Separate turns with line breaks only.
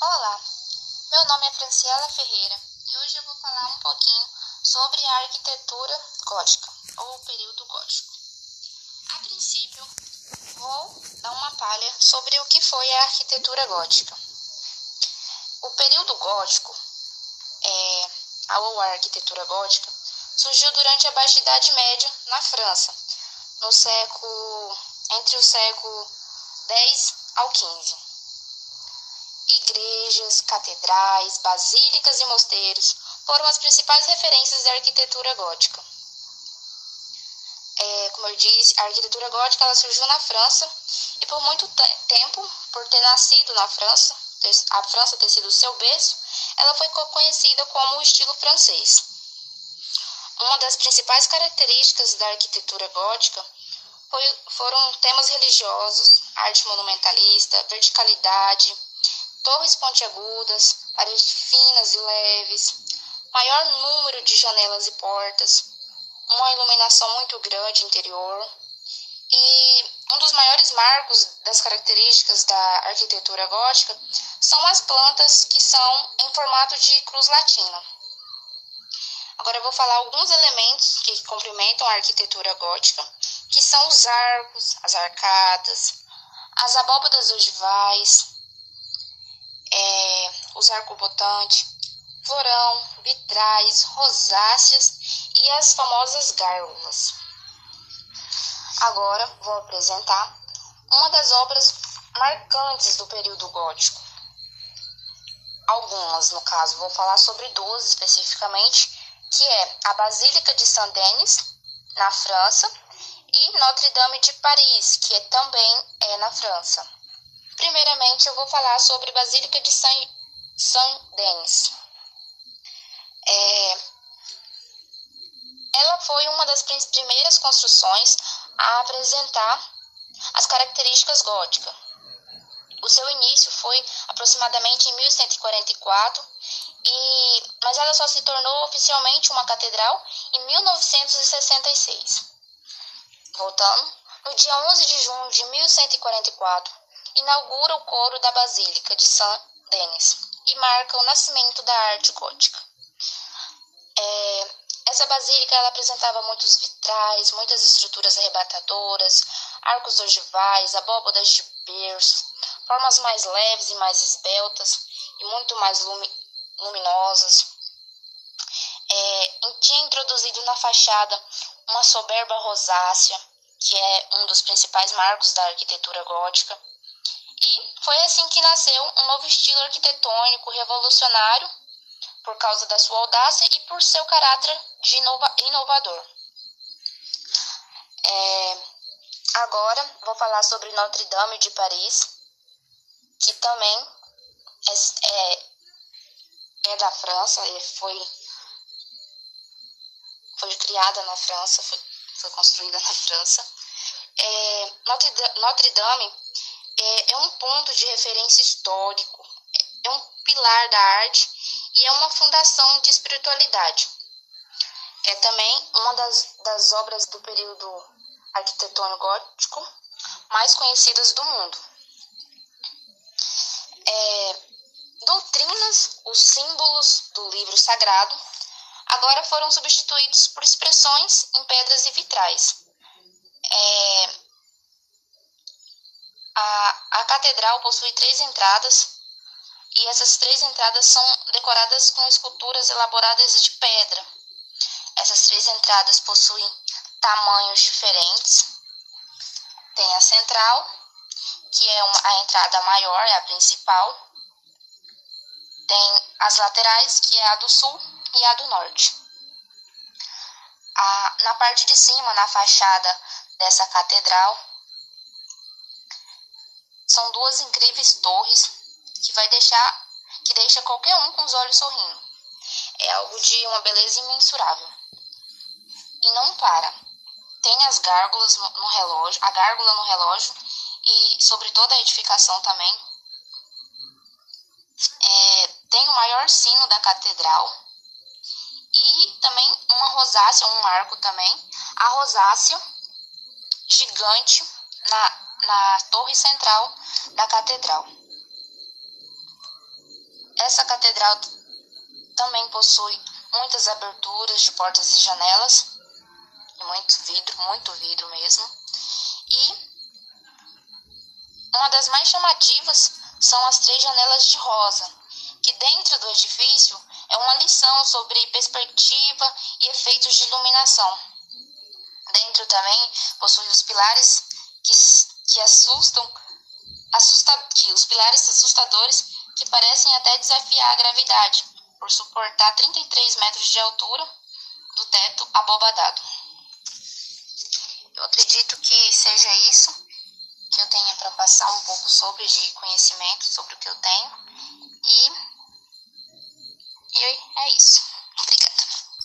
Olá, meu nome é Franciela Ferreira e hoje eu vou falar um pouquinho sobre a arquitetura gótica ou o período gótico. A princípio, vou dar uma palha sobre o que foi a arquitetura gótica. O período gótico, é, ou a arquitetura gótica, surgiu durante a Baixa Idade Média na França, no século entre o século 10 ao 15. Igrejas, catedrais, basílicas e mosteiros foram as principais referências da arquitetura gótica. É, como eu disse, a arquitetura gótica ela surgiu na França e por muito tempo, por ter nascido na França, ter, a França ter sido seu berço, ela foi conhecida como o estilo francês. Uma das principais características da arquitetura gótica foi, foram temas religiosos, arte monumentalista, verticalidade, torres pontiagudas, paredes finas e leves, maior número de janelas e portas, uma iluminação muito grande interior. E um dos maiores marcos das características da arquitetura gótica são as plantas que são em formato de cruz latina. Agora eu vou falar alguns elementos que complementam a arquitetura gótica, que são os arcos, as arcadas, as abóbadas ogivais, é, os arcobotantes, florão, vitrais, rosáceas e as famosas gárgulas. Agora vou apresentar uma das obras marcantes do período gótico. Algumas, no caso, vou falar sobre duas especificamente, que é a Basílica de Saint-Denis, na França, e Notre-Dame de Paris, que é também é na França. Primeiramente, eu vou falar sobre Basílica de Saint-Denis. É, ela foi uma das primeiras construções a apresentar as características góticas. O seu início foi aproximadamente em 1144, e, mas ela só se tornou oficialmente uma catedral em 1966. Voltando, no dia 11 de junho de 1144, inaugura o coro da Basílica de Saint-Denis e marca o nascimento da arte gótica. É, essa basílica ela apresentava muitos vitrais, muitas estruturas arrebatadoras, arcos ogivais, abóbadas de berço, formas mais leves e mais esbeltas e muito mais lumi luminosas. É, tinha introduzido na fachada uma soberba rosácea, que é um dos principais marcos da arquitetura gótica. E foi assim que nasceu um novo estilo arquitetônico revolucionário por causa da sua audácia e por seu caráter de inova inovador. É, agora vou falar sobre Notre Dame de Paris, que também é, é, é da França, foi, foi criada na França, foi foi construída na França. É, Notre Dame é, é um ponto de referência histórico, é um pilar da arte e é uma fundação de espiritualidade. É também uma das, das obras do período arquitetônico gótico mais conhecidas do mundo. É, doutrinas, os símbolos do livro sagrado agora foram substituídos por expressões em pedras e vitrais. É, a, a catedral possui três entradas e essas três entradas são decoradas com esculturas elaboradas de pedra. Essas três entradas possuem tamanhos diferentes. Tem a central, que é uma, a entrada maior, é a principal. Tem as laterais, que é a do sul e a do norte. A, na parte de cima, na fachada dessa catedral, são duas incríveis torres que vai deixar que deixa qualquer um com os olhos sorrindo. É algo de uma beleza imensurável. E não para. Tem as gárgulas no relógio, a gárgula no relógio e sobre toda a edificação também. É, tem o maior sino da catedral e também uma rosácea, um arco também, a rosácea gigante na, na torre central da catedral. Essa catedral também possui muitas aberturas de portas e janelas, muito vidro, muito vidro mesmo. E uma das mais chamativas são as três janelas de rosa, que dentro do edifício é uma lição sobre perspectiva e efeitos de iluminação. Dentro também possui os pilares que, que assustam, assusta, que, os pilares assustadores que parecem até desafiar a gravidade, por suportar 33 metros de altura do teto abobadado. Eu acredito que seja isso que eu tenha para passar um pouco sobre de conhecimento sobre o que eu tenho e, e é isso.